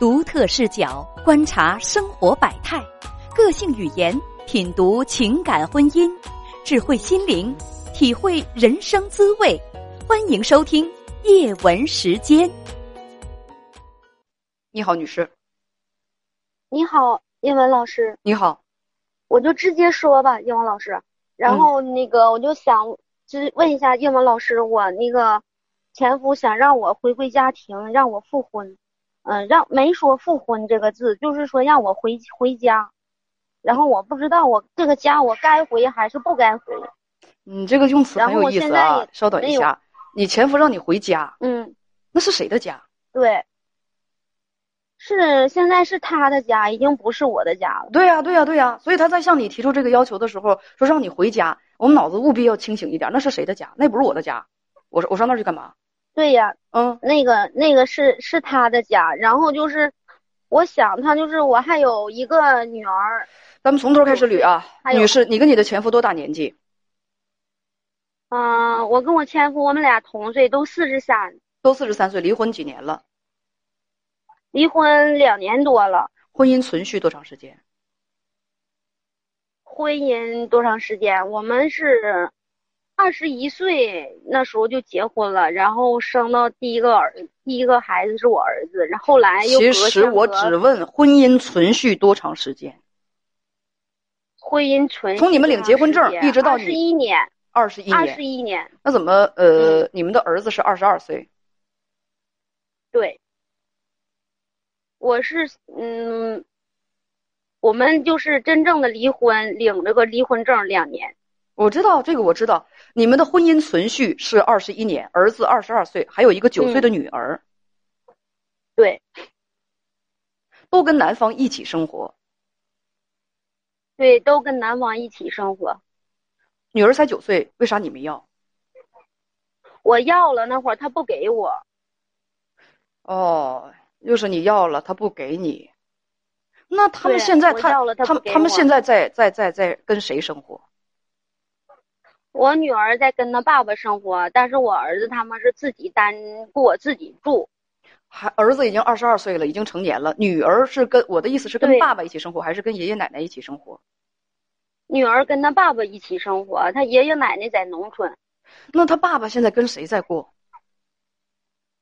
独特视角观察生活百态，个性语言品读情感婚姻，智慧心灵体会人生滋味。欢迎收听叶文时间。你好，女士。你好，叶文老师。你好，我就直接说吧，叶文老师。然后那个，我就想就是问一下叶文老师，我那个前夫想让我回归家庭，让我复婚。嗯，让没说复婚这个字，就是说让我回回家，然后我不知道我这个家我该回还是不该回。你这个用词很有意思啊！稍等一下，你前夫让你回家，嗯，那是谁的家？对，是现在是他的家，已经不是我的家了。对呀，对呀，对呀，所以他在向你提出这个要求的时候，说让你回家，我们脑子务必要清醒一点。那是谁的家？那不是我的家，我我上那儿去干嘛？对呀，嗯，那个那个是是他的家，然后就是，我想他就是我还有一个女儿，咱们从头开始捋啊，女士，你跟你的前夫多大年纪？嗯，我跟我前夫我们俩同岁，都四十三，都四十三岁，离婚几年了？离婚两年多了。婚姻存续多长时间？婚姻多长时间？我们是。二十一岁那时候就结婚了，然后生到第一个儿，第一个孩子是我儿子，然后来又其实我只问婚姻存续多长时间？婚姻存从你们领结婚证一直到二十一年，二十一年，二十一年。那怎么呃，你们的儿子是二十二岁？对，我是嗯，我们就是真正的离婚，领这个离婚证两年。我知道这个，我知道你们的婚姻存续是二十一年，儿子二十二岁，还有一个九岁的女儿。对，都跟男方一起生活。对，都跟男方一起生活。女儿才九岁，为啥你没要？我要了，那会儿他不给我。哦，又是你要了，他不给你。那他们现在他他们他们现在在在在在跟谁生活？我女儿在跟她爸爸生活，但是我儿子他们是自己单过自己住。还儿子已经二十二岁了，已经成年了。女儿是跟我的意思是跟爸爸一起生活，还是跟爷爷奶奶一起生活？女儿跟她爸爸一起生活，她爷爷奶奶在农村。那他爸爸现在跟谁在过？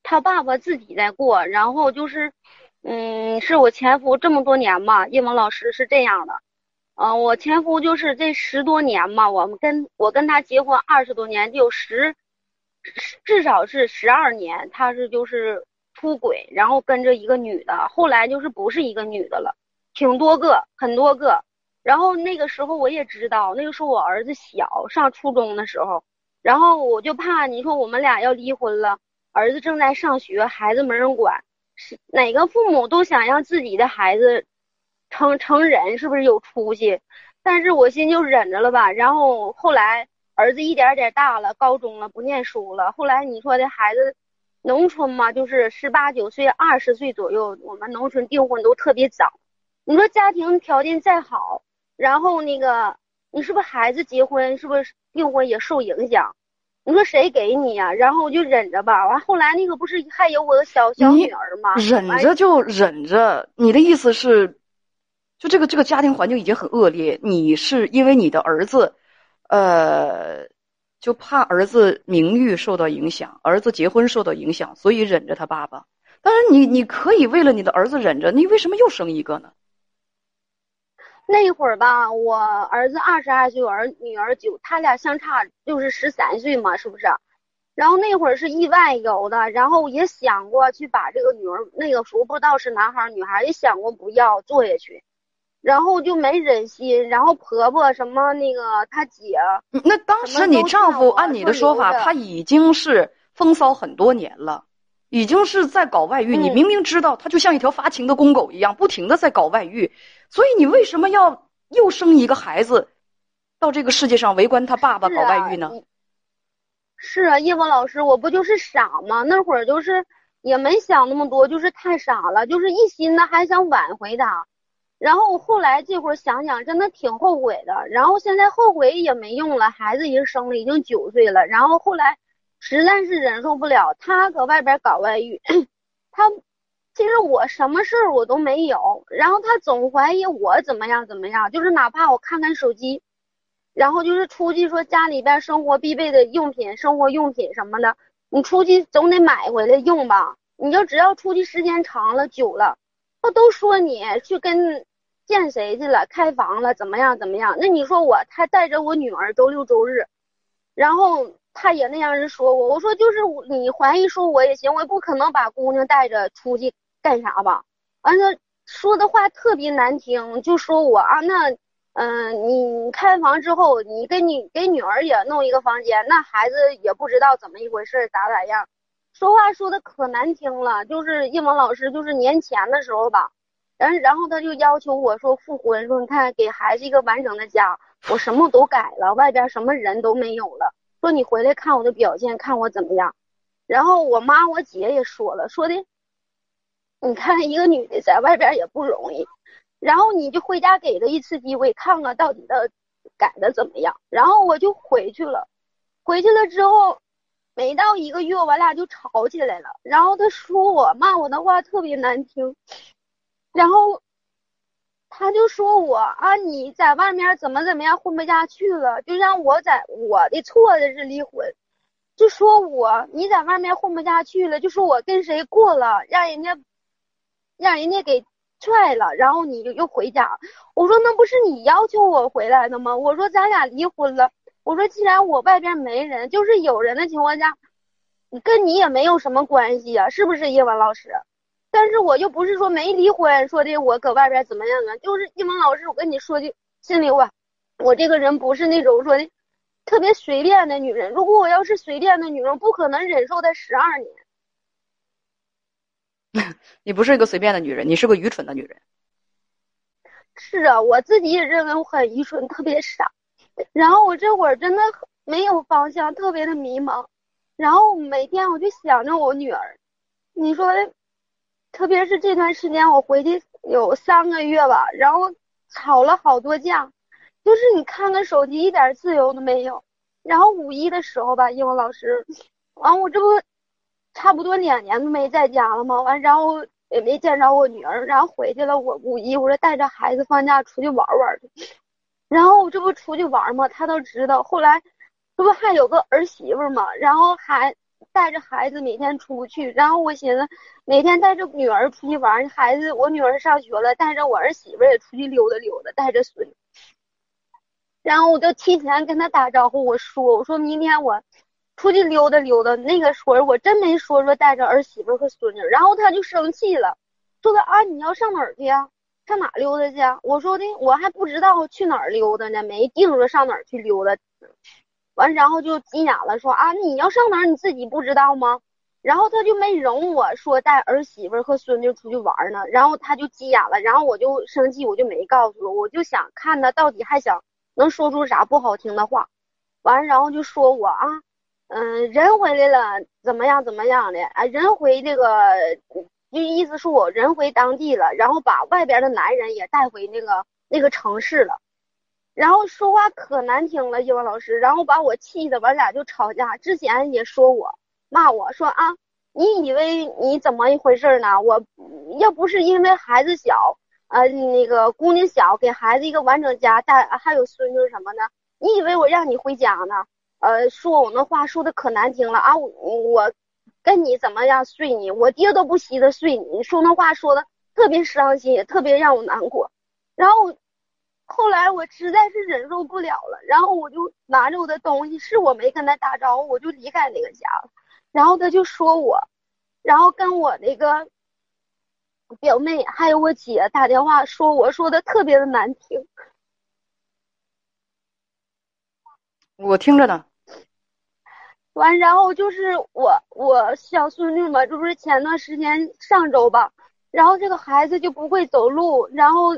他爸爸自己在过，然后就是，嗯，是我前夫这么多年嘛。叶萌老师是这样的。嗯，我前夫就是这十多年嘛，我们跟我跟他结婚二十多年，就十至少是十二年，他是就是出轨，然后跟着一个女的，后来就是不是一个女的了，挺多个，很多个。然后那个时候我也知道，那个时候我儿子小，上初中的时候，然后我就怕你说我们俩要离婚了，儿子正在上学，孩子没人管，是哪个父母都想让自己的孩子。成成人是不是有出息？但是我心就忍着了吧。然后后来儿子一点点大了，高中了，不念书了。后来你说的孩子，农村嘛，就是十八九岁、二十岁左右，我们农村订婚都特别早。你说家庭条件再好，然后那个你是不是孩子结婚是不是订婚也受影响？你说谁给你呀？然后我就忍着吧。完后来那个不是还有我的小小女儿吗？忍着就忍着。你的意思是？就这个这个家庭环境已经很恶劣，你是因为你的儿子，呃，就怕儿子名誉受到影响，儿子结婚受到影响，所以忍着他爸爸。但是你你可以为了你的儿子忍着，你为什么又生一个呢？那会儿吧，我儿子二十二岁，我儿女儿九，他俩相差就是十三岁嘛，是不是？然后那会儿是意外有的，然后也想过去把这个女儿，那个时候不知道是男孩女孩，也想过不要做下去。然后就没忍心，然后婆婆什么那个她姐，那当时你丈夫按你的说法，他已经是风骚很多年了，已经是在搞外遇。你明明知道他就像一条发情的公狗一样，不停的在搞外遇，所以你为什么要又生一个孩子，到这个世界上围观他爸爸搞外遇呢？是啊，叶峰老师，我不就是傻吗？那会儿就是也没想那么多，就是太傻了，就是一心的还想挽回他。然后我后来这会儿想想，真的挺后悔的。然后现在后悔也没用了，孩子已经生了，已经九岁了。然后后来实在是忍受不了，他搁外边搞外遇，他其实我什么事儿我都没有，然后他总怀疑我怎么样怎么样，就是哪怕我看看手机，然后就是出去说家里边生活必备的用品、生活用品什么的，你出去总得买回来用吧？你就只要出去时间长了、久了，都说你去跟见谁去了、开房了，怎么样怎么样？那你说我他带着我女儿周六周日，然后。他也那样人说我，我说就是你怀疑说我也行，我也不可能把姑娘带着出去干啥吧？完了说的话特别难听，就说我啊，那嗯，你开房之后，你给你给女儿也弄一个房间，那孩子也不知道怎么一回事，咋咋样，说话说的可难听了。就是叶萌老师，就是年前的时候吧，然然后他就要求我说复婚，说你看给孩子一个完整的家，我什么都改了，外边什么人都没有了。说你回来看我的表现，看我怎么样。然后我妈我姐也说了，说的，你看一个女的在外边也不容易。然后你就回家给她一次机会，看看到底的改的怎么样。然后我就回去了，回去了之后，没到一个月，我俩就吵起来了。然后他说我骂我的话特别难听，然后。他就说我啊，你在外面怎么怎么样混不下去了，就让我在我的错的是离婚，就说我你在外面混不下去了，就说我跟谁过了，让人家让人家给踹了，然后你就又回家。我说那不是你要求我回来的吗？我说咱俩离婚了，我说既然我外边没人，就是有人的情况下，跟你也没有什么关系呀，是不是叶文老师？但是我又不是说没离婚，说的我搁外边怎么样啊？就是一萌老师，我跟你说句心里话，我这个人不是那种说的特别随便的女人。如果我要是随便的女人，不可能忍受他十二年。你不是一个随便的女人，你是个愚蠢的女人。是啊，我自己也认为我很愚蠢，特别傻。然后我这会儿真的没有方向，特别的迷茫。然后每天我就想着我女儿，你说。特别是这段时间，我回去有三个月吧，然后吵了好多架，就是你看看手机，一点自由都没有。然后五一的时候吧，英文老师，完我这不差不多两年都没在家了吗？完，然后也没见着我女儿，然后回去了。我五一我说带着孩子放假出去玩玩去，然后我这不出去玩吗？他都知道。后来这不还有个儿媳妇嘛，然后还。带着孩子每天出去，然后我寻思每天带着女儿出去玩，孩子我女儿上学了，带着我儿媳妇也出去溜达溜达，带着孙。然后我就提前跟他打招呼，我说我说明天我出去溜达溜达。那个时候我真没说说带着儿媳妇和孙女，然后他就生气了，说他啊你要上哪儿去呀？上哪溜达去？我说的我还不知道去哪儿溜达呢，没定说上哪儿去溜达。完，然后就急眼了，说啊，你要上哪儿你自己不知道吗？然后他就没容我说带儿媳妇和孙女出去玩呢，然后他就急眼了，然后我就生气，我就没告诉他，我就想看他到底还想能说出啥不好听的话。完，然后就说我啊，嗯，人回来了，怎么样怎么样的？啊，人回这个，就意思是我人回当地了，然后把外边的男人也带回那个那个城市了。然后说话可难听了，英文老师，然后把我气的，我俩就吵架。之前也说我骂我说啊，你以为你怎么一回事呢？我要不是因为孩子小，呃，那个姑娘小，给孩子一个完整家带，还有孙女什么的，你以为我让你回家呢？呃，说我那话说的可难听了啊！我跟你怎么样睡你？我爹都不稀得睡你，说那话说的特别伤心，也特别让我难过。然后。后来我实在是忍受不了了，然后我就拿着我的东西，是我没跟他打招呼，我就离开那个家了。然后他就说我，然后跟我那个表妹还有我姐打电话说我说的特别的难听。我听着呢。完，然后就是我我小孙女嘛，这不是前段时间上周吧，然后这个孩子就不会走路，然后。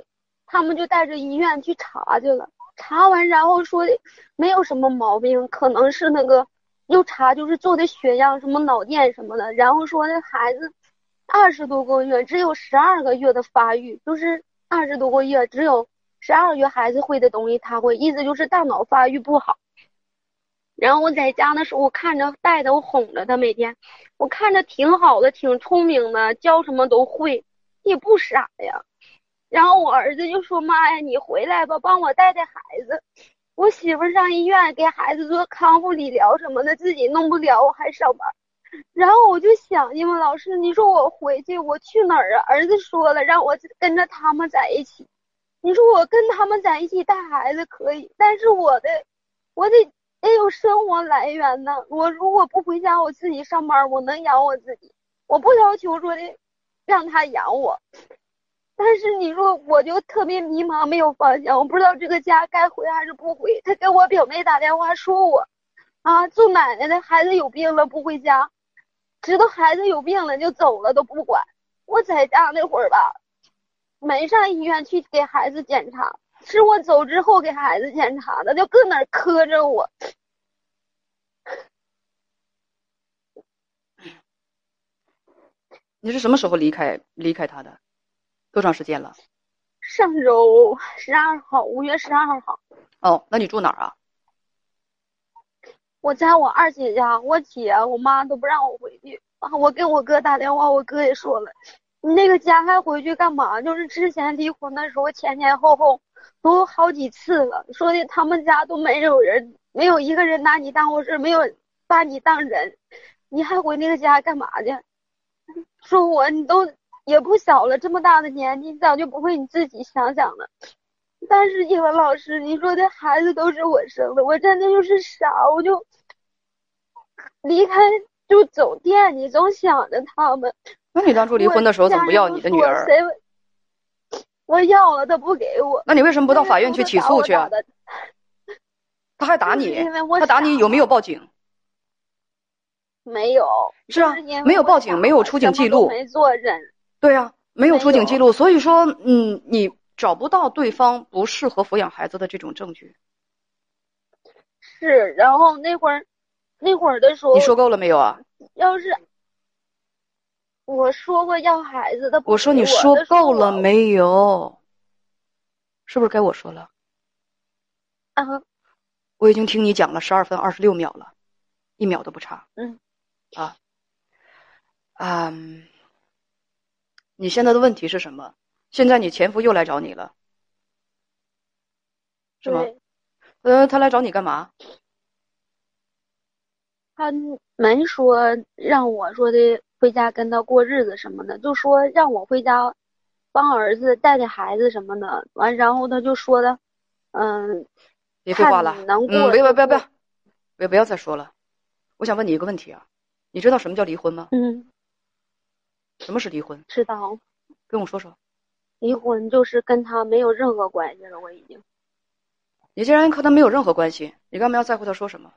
他们就带着医院去查去了，查完然后说没有什么毛病，可能是那个又查就是做的血样，什么脑电什么的，然后说那孩子二十多个月只有十二个月的发育，就是二十多个月只有十二个月孩子会的东西他会，意思就是大脑发育不好。然后我在家的时候，我看着带着我哄着他，每天我看着挺好的，挺聪明的，教什么都会，也不傻呀。然后我儿子就说：“妈呀，你回来吧，帮我带带孩子。”我媳妇上医院给孩子做康复理疗什么的，自己弄不了，我还上班。然后我就想，因为老师，你说我回去我去哪儿啊？儿子说了，让我跟着他们在一起。你说我跟他们在一起带孩子可以，但是我的，我得也有生活来源呢。我如果不回家，我自己上班，我能养我自己。我不要求说的让他养我，但是你说我就特别迷茫，没有方向，我不知道这个家该回还是不回。他给我表妹打电话说我，啊，做奶奶的孩子有病了不回家，知道孩子有病了就走了都不管。我在家那会儿吧。没上医院去给孩子检查，是我走之后给孩子检查的，就搁那磕着我。你是什么时候离开离开他的？多长时间了？上周十二号，五月十二号。哦，那你住哪儿啊？我在我二姐家，我姐我妈都不让我回去啊。我给我哥打电话，我哥也说了。你那个家还回去干嘛？就是之前离婚的时候，前前后后都好几次了，说的他们家都没有人，没有一个人拿你当回事，没有把你当人，你还回那个家干嘛去？说我你都也不小了，这么大的年纪，你咋就不会你自己想想了。但是英文老师，你说这孩子都是我生的，我真的就是傻，我就离开就总惦记，总想着他们。那你当初离婚的时候怎么不要你的女儿？我要了，他不给我。那你为什么不到法院去起诉去？他还打你？他打你有没有报警？没有。是啊，没有报警，没有出警记录。没做人。对啊，没有出警记录，所以说，嗯，你找不到对方不适合抚养孩子的这种证据。是，然后那会儿，那会儿的时候，你说够了没有啊？要是。我说过要孩子的，我说你说够了没有？是不是该我说了？啊，我已经听你讲了十二分二十六秒了，一秒都不差。嗯，啊，啊，你现在的问题是什么？现在你前夫又来找你了，是吗？呃，他来找你干嘛？他没说让我说的。回家跟他过日子什么的，就说让我回家帮儿子带带孩子什么的。完，然后他就说的，嗯，别废话了，嗯，不要不要不要，别不要再说了。我想问你一个问题啊，你知道什么叫离婚吗？嗯。什么是离婚？知道。跟我说说。离婚就是跟他没有任何关系了，我已经。你既然和他没有任何关系，你干嘛要在乎他说什么？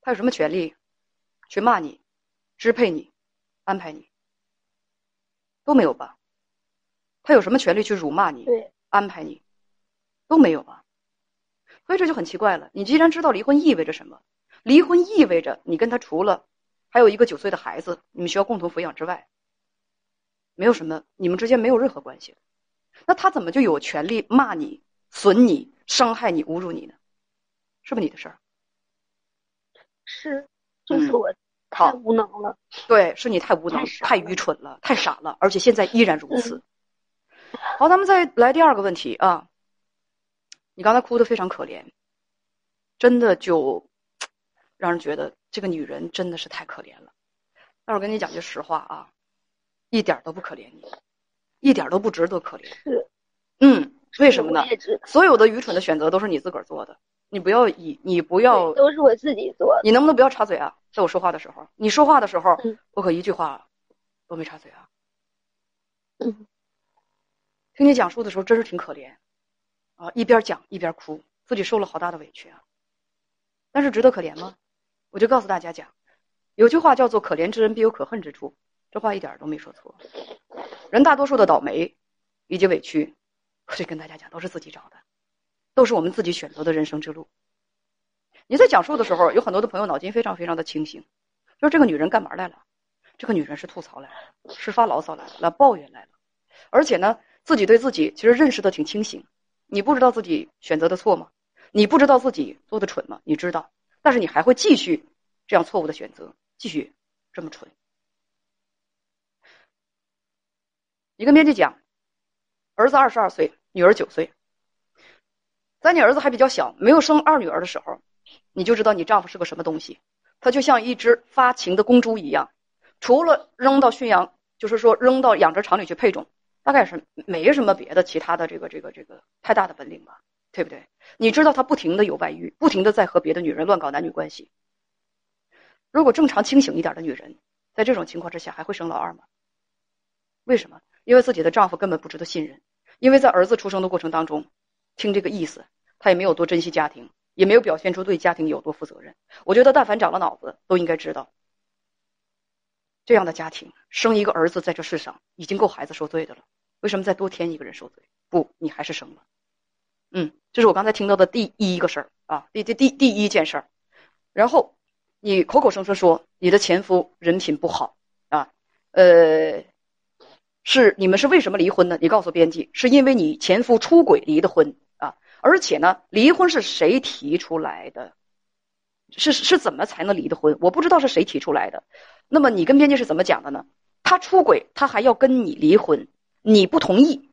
他有什么权利去骂你？支配你，安排你，都没有吧？他有什么权利去辱骂你？对，安排你，都没有吧？所以这就很奇怪了。你既然知道离婚意味着什么，离婚意味着你跟他除了还有一个九岁的孩子，你们需要共同抚养之外，没有什么，你们之间没有任何关系。那他怎么就有权利骂你、损你、伤害你、侮辱你呢？是不是你的事儿？是，就是我。太无能了，对，是你太无能、太愚蠢了、太傻了，而且现在依然如此。好，咱们再来第二个问题啊。你刚才哭的非常可怜，真的就让人觉得这个女人真的是太可怜了。但是我跟你讲句实话啊，一点都不可怜你，一点都不值得可怜。是，嗯，为什么呢？所有的愚蠢的选择都是你自个儿做的。你不要以你不要都是我自己做的。你能不能不要插嘴啊？在我说话的时候，你说话的时候，我可一句话都没插嘴啊。嗯，听你讲述的时候，真是挺可怜啊，一边讲一边哭，自己受了好大的委屈啊。但是值得可怜吗？我就告诉大家讲，有句话叫做“可怜之人必有可恨之处”，这话一点都没说错。人大多数的倒霉以及委屈，我就跟大家讲，都是自己找的。都是我们自己选择的人生之路。你在讲述的时候，有很多的朋友脑筋非常非常的清醒，就是这个女人干嘛来了？这个女人是吐槽来了，是发牢骚来了，来抱怨来了，而且呢，自己对自己其实认识的挺清醒。你不知道自己选择的错吗？你不知道自己做的蠢吗？你知道，但是你还会继续这样错误的选择，继续这么蠢。你跟编辑讲，儿子二十二岁，女儿九岁，在你儿子还比较小，没有生二女儿的时候，你就知道你丈夫是个什么东西。他就像一只发情的公猪一样，除了扔到驯养，就是说扔到养殖场里去配种，大概是没什么别的其他的这个这个这个太大的本领吧，对不对？你知道他不停的有外遇，不停的在和别的女人乱搞男女关系。如果正常清醒一点的女人，在这种情况之下还会生老二吗？为什么？因为自己的丈夫根本不值得信任，因为在儿子出生的过程当中，听这个意思，他也没有多珍惜家庭，也没有表现出对家庭有多负责任。我觉得，但凡长了脑子，都应该知道，这样的家庭生一个儿子在这世上已经够孩子受罪的了，为什么再多添一个人受罪？不，你还是生了。嗯，这是我刚才听到的第一个事儿啊，第第第第一件事儿。然后，你口口声声说你的前夫人品不好啊，呃。是你们是为什么离婚呢？你告诉编辑，是因为你前夫出轨离的婚啊！而且呢，离婚是谁提出来的？是是怎么才能离的婚？我不知道是谁提出来的。那么你跟编辑是怎么讲的呢？他出轨，他还要跟你离婚，你不同意，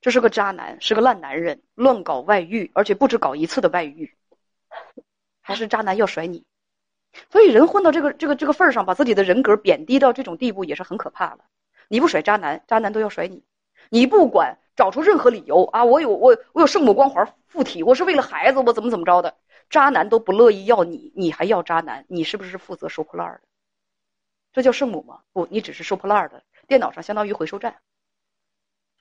这是个渣男，是个烂男人，乱搞外遇，而且不止搞一次的外遇，还是渣男要甩你。所以人混到这个这个这个份儿上，把自己的人格贬低到这种地步，也是很可怕的。你不甩渣男，渣男都要甩你。你不管找出任何理由啊，我有我我有圣母光环附体，我是为了孩子，我怎么怎么着的，渣男都不乐意要你，你还要渣男，你是不是负责收破烂的？这叫圣母吗？不，你只是收破烂的。电脑上相当于回收站。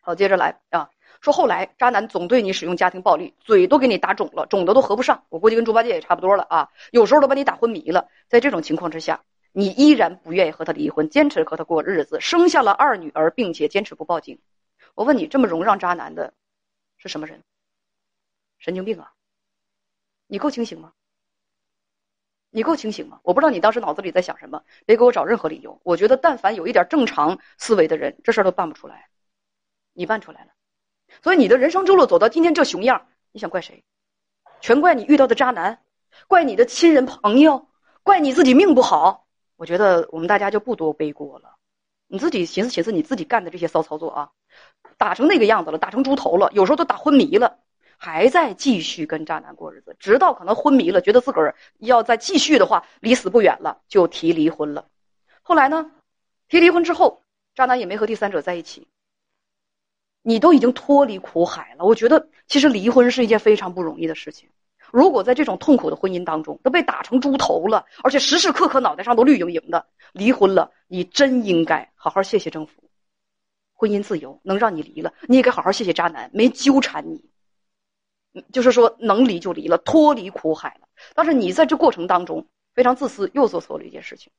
好，接着来啊，说后来渣男总对你使用家庭暴力，嘴都给你打肿了，肿的都合不上。我估计跟猪八戒也差不多了啊，有时候都把你打昏迷了。在这种情况之下。你依然不愿意和他离婚，坚持和他过日子，生下了二女儿，并且坚持不报警。我问你，这么容让渣男的，是什么人？神经病啊！你够清醒吗？你够清醒吗？我不知道你当时脑子里在想什么，别给我找任何理由。我觉得，但凡有一点正常思维的人，这事儿都办不出来。你办出来了，所以你的人生之路走到今天这熊样，你想怪谁？全怪你遇到的渣男，怪你的亲人朋友，怪你自己命不好。我觉得我们大家就不多背锅了，你自己寻思寻思你自己干的这些骚操作啊，打成那个样子了，打成猪头了，有时候都打昏迷了，还在继续跟渣男过日子，直到可能昏迷了，觉得自个儿要再继续的话，离死不远了，就提离婚了。后来呢，提离婚之后，渣男也没和第三者在一起。你都已经脱离苦海了，我觉得其实离婚是一件非常不容易的事情。如果在这种痛苦的婚姻当中都被打成猪头了，而且时时刻刻脑袋上都绿莹莹的，离婚了，你真应该好好谢谢政府，婚姻自由能让你离了，你也该好好谢谢渣男没纠缠你，就是说能离就离了，脱离苦海了。但是你在这过程当中非常自私，又做错了一件事情，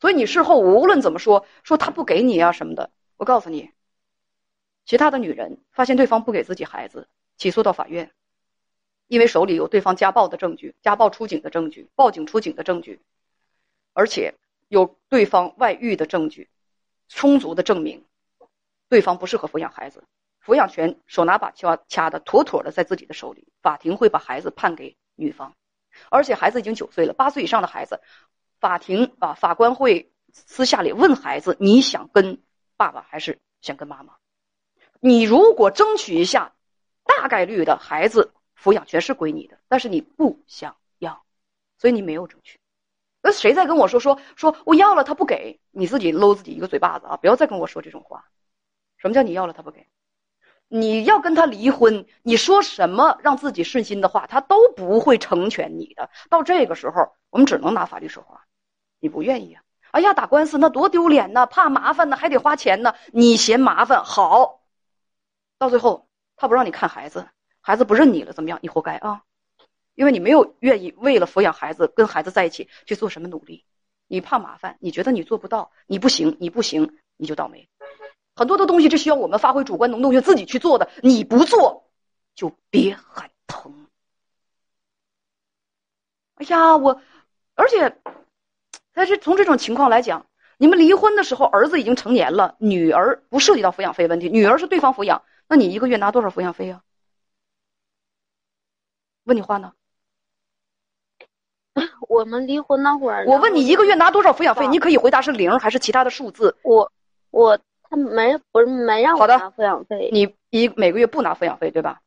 所以你事后无论怎么说，说他不给你啊什么的，我告诉你，其他的女人发现对方不给自己孩子，起诉到法院。因为手里有对方家暴的证据、家暴出警的证据、报警出警的证据，而且有对方外遇的证据，充足的证明，对方不适合抚养孩子，抚养权手拿把掐掐的妥妥的在自己的手里，法庭会把孩子判给女方，而且孩子已经九岁了，八岁以上的孩子，法庭啊法官会私下里问孩子：你想跟爸爸还是想跟妈妈？你如果争取一下，大概率的孩子。抚养权是归你的，但是你不想要，所以你没有争取。那谁在跟我说说说我要了他不给你自己搂自己一个嘴巴子啊！不要再跟我说这种话。什么叫你要了他不给？你要跟他离婚，你说什么让自己顺心的话，他都不会成全你的。到这个时候，我们只能拿法律说话。你不愿意啊？哎呀，打官司那多丢脸呐，怕麻烦呢，还得花钱呢。你嫌麻烦好，到最后他不让你看孩子。孩子不认你了，怎么样？你活该啊！因为你没有愿意为了抚养孩子跟孩子在一起去做什么努力，你怕麻烦，你觉得你做不到，你不行，你不行，你就倒霉。很多的东西是需要我们发挥主观能动性自己去做的，你不做就别喊疼。哎呀，我，而且，但是从这种情况来讲，你们离婚的时候，儿子已经成年了，女儿不涉及到抚养费问题，女儿是对方抚养，那你一个月拿多少抚养费呀？问你话呢？我们离婚那会儿，我问你一个月拿多少抚养费，你可以回答是零还是其他的数字。我我他没不是没让我拿抚养费，你一每个月不拿抚养费，对吧？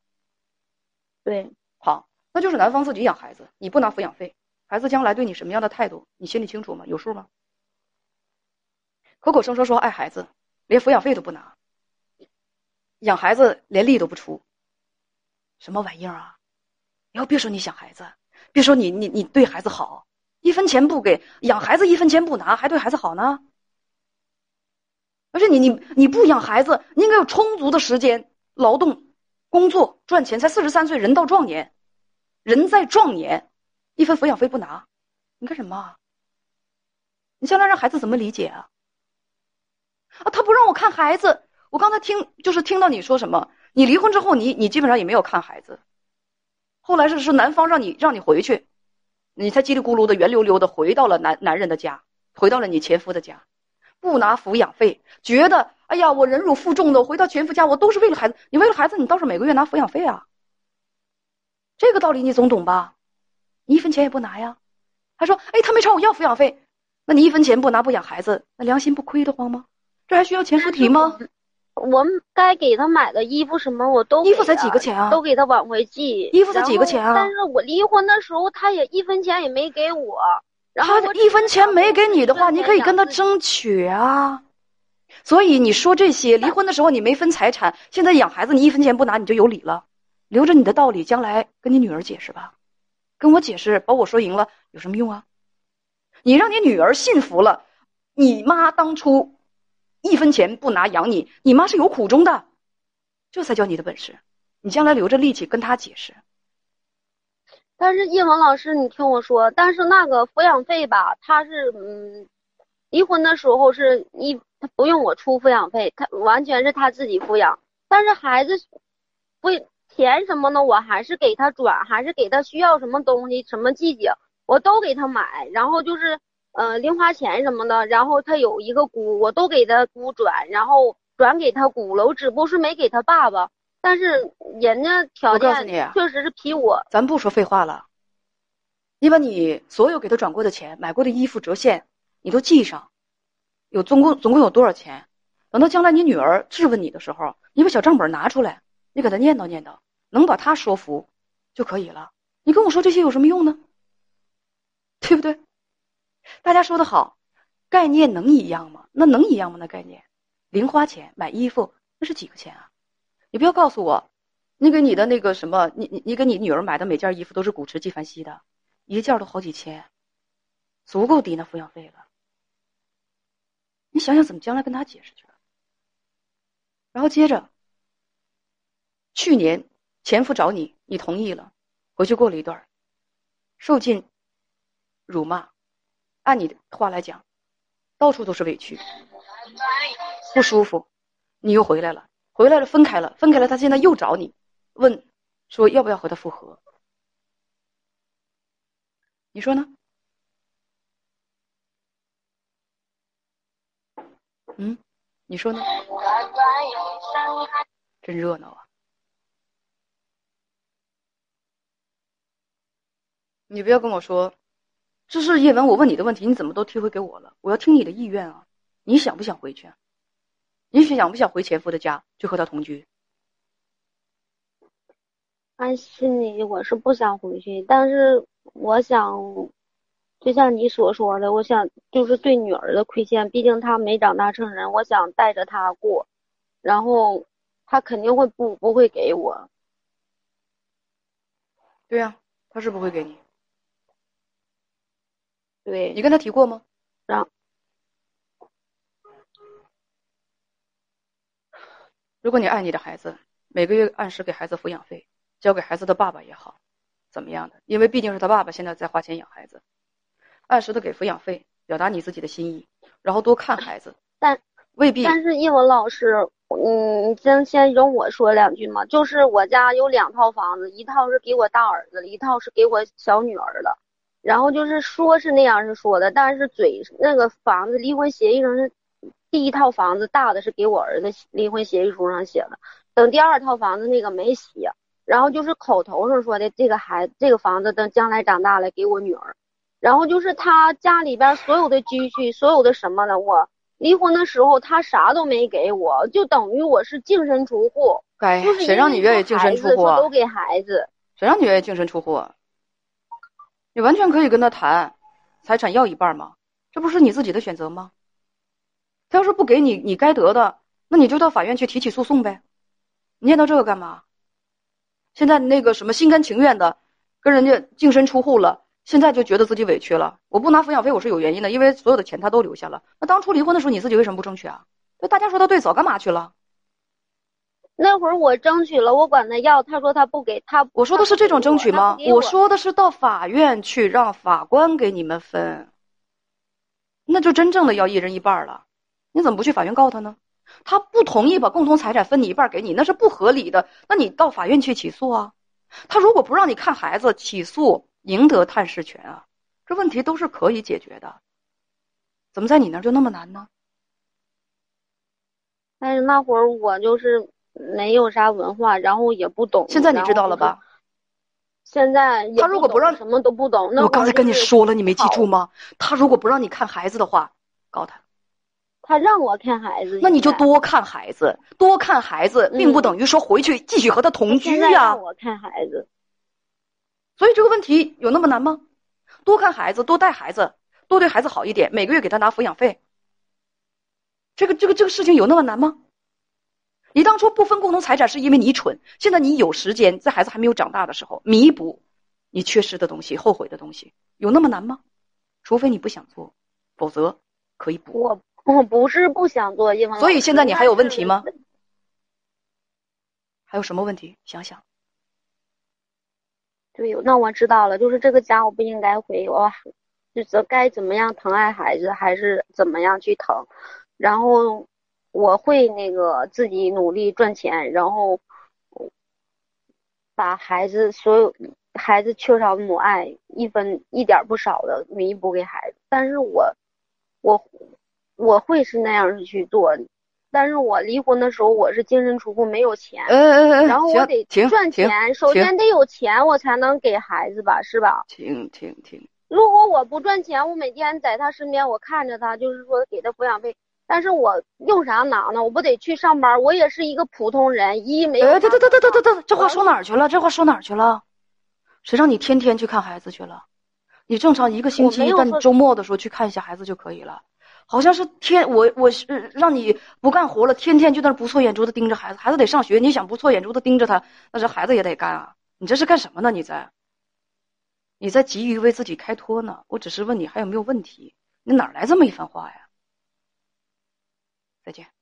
对，好，那就是男方自己养孩子，你不拿抚养费，孩子将来对你什么样的态度，你心里清楚吗？有数吗？口口声声说爱孩子，连抚养费都不拿，养孩子连力都不出，什么玩意儿啊？以后别说你想孩子，别说你你你对孩子好，一分钱不给养孩子，一分钱不拿，还对孩子好呢？而且你你你不养孩子，你应该有充足的时间劳动、工作、赚钱。才四十三岁，人到壮年，人在壮年，一分抚养费不拿，你干什么？你将来让孩子怎么理解啊？啊，他不让我看孩子，我刚才听就是听到你说什么，你离婚之后，你你基本上也没有看孩子，后来是是男方让你让你回去，你才叽里咕噜的圆溜溜的回到了男男人的家，回到了你前夫的家，不拿抚养费，觉得哎呀，我忍辱负重的回到前夫家，我都是为了孩子。你为了孩子，你倒是每个月拿抚养费啊，这个道理你总懂吧？你一分钱也不拿呀，还说哎，他没朝我要抚养费，那你一分钱不拿不养孩子，那良心不亏得慌吗？这还需要前夫提吗？我该给他买的衣服什么我都衣服才几个钱啊都给他往回寄。衣服才几个钱啊但是我离婚的时候，他也一分钱也没给我。然后他一分钱没给你的话，你可以跟他争取啊。所以你说这些，离婚的时候你没分财产，现在养孩子你一分钱不拿你就有理了，留着你的道理，将来跟你女儿解释吧，跟我解释，把我说赢了有什么用啊？你让你女儿信服了，你妈当初一分钱不拿养你，你妈是有苦衷的，这才叫你的本事。你将来留着力气跟她解释。但是叶文老师，你听我说，但是那个抚养费吧，他是嗯，离婚的时候是一他不用我出抚养费，他完全是他自己抚养。但是孩子不钱什么的，我还是给他转，还是给他需要什么东西，什么季节我都给他买。然后就是呃零花钱什么的，然后他有一个姑，我都给他姑转，然后转给他姑了。我只不过是没给他爸爸，但是人家条件确实是比我咱不说废话了，你把你所有给他转过的钱、买过的衣服折现，你都记上，有总共总共有多少钱？等到将来你女儿质问你的时候，你把小账本拿出来，你给她念叨念叨，能把她说服就可以了。你跟我说这些有什么用呢？对不对？大家说的好，概念能一样吗？那能一样吗？那概念，零花钱买衣服那是几个钱啊？你不要告诉我，你给你的那个什么，你你你给你女儿买的每件衣服都是古驰纪梵希的，一件都好几千，足够抵那抚养费了。你想想怎么将来跟他解释去。然后接着，去年前夫找你，你同意了，回去过了一段，受尽辱骂，按你的话来讲，到处都是委屈，不舒服，你又回来了，回来了分开了，分开了，他现在又找你，问说要不要和他复合，你说呢？嗯，你说呢？真热闹啊！你不要跟我说，这是叶文，我问你的问题，你怎么都踢回给我了？我要听你的意愿啊！你想不想回去？你想不想回前夫的家去和他同居？按心里我是不想回去，但是我想，就像你所说的，我想就是对女儿的亏欠，毕竟她没长大成人，我想带着她过，然后她肯定会不不会给我，对呀、他是不会给你。对，你跟他提过吗？让如果你爱你的孩子，每个月按时给孩子抚养费，交给孩子的爸爸也好，怎么样的？因为毕竟是他爸爸现在在花钱养孩子，按时的给抚养费，表达你自己的心意，然后多看孩子。但未必但是叶文老师，嗯，你先先容我说两句嘛。就是我家有两套房子，一套是给我大儿子的，一套是给我小女儿的。然后就是说是那样是说的，但是嘴那个房子离婚协议上是第一套房子大的是给我儿子离婚协议书上写的，等第二套房子那个没写。然后就是口头上说的这个孩这个房子等将来长大了给我女儿，然后就是他家里边所有的积蓄，所有的什么的，我离婚的时候他啥都没给我，就等于我是净身出户。哎，谁让你愿意净身出户啊？都给孩子。谁让你愿意净身出户？你完全可以跟他谈，财产要一半吗？这不是你自己的选择吗？他要是不给你你该得的，那你就到法院去提起诉讼呗。你念叨这个干嘛？现在那个什么心甘情愿的跟人家净身出户了，现在就觉得自己委屈了。我不拿抚养费，我是有原因的，因为所有的钱他都留下了。那当初离婚的时候，你自己为什么不争取啊？那，大家说的对，早干嘛去了？那会儿我争取了，我管他要，他说他不给他。我说的是这种争取吗？我说的是到法院去让法官给你们分，那就真正的要一人一半了。你怎么不去法院告他呢？他不同意把共同财产分你一半给你，那是不合理的。那你到法院去起诉啊。他如果不让你看孩子，起诉赢得探视权啊，这问题都是可以解决的。怎么在你那儿就那么难呢？但是那会儿我就是。没有啥文化，然后也不懂。现在你知道了吧？现在他如果不让什么都不懂，那我刚才跟你说了，你没记住吗？他如果不让你看孩子的话，告他。他让我看孩子，那你就多看孩子，多看孩子，并不等于说回去继续和他同居呀。让我看孩子，所以这个问题有那么难吗？多看孩子，多带孩子，多对孩子好一点，每个月给他拿抚养费。这个这个这个事情有那么难吗？你当初不分共同财产是因为你蠢，现在你有时间，在孩子还没有长大的时候弥补你缺失的东西、后悔的东西，有那么难吗？除非你不想做，否则可以补。我我不是不想做，因为所以现在你还有问题吗？还有什么问题？想想。对，那我知道了，就是这个家我不应该回，我就是该怎么样疼爱孩子，还是怎么样去疼，然后。我会那个自己努力赚钱，然后把孩子所有孩子缺少母爱一分一点不少的弥补给孩子。但是我我我会是那样去做，但是我离婚的时候我是净身出户，没有钱，然后我得赚钱，首先得有钱，我才能给孩子吧，是吧？停停停！如果我不赚钱，我每天在他身边，我看着他，就是说给他抚养费。但是我用啥拿呢？我不得去上班？我也是一个普通人，一没有。哎，对对对对对对对，这话说哪儿去了？这话说哪儿去了？谁让你天天去看孩子去了？你正常一个星期，但周末的时候去看一下孩子就可以了。好像是天，我我是让你不干活了，天天就在那不错眼珠子盯着孩子。孩子得上学，你想不错眼珠子盯着他，那这孩子也得干啊。你这是干什么呢？你在？你在急于为自己开脱呢？我只是问你还有没有问题？你哪来这么一番话呀？再见。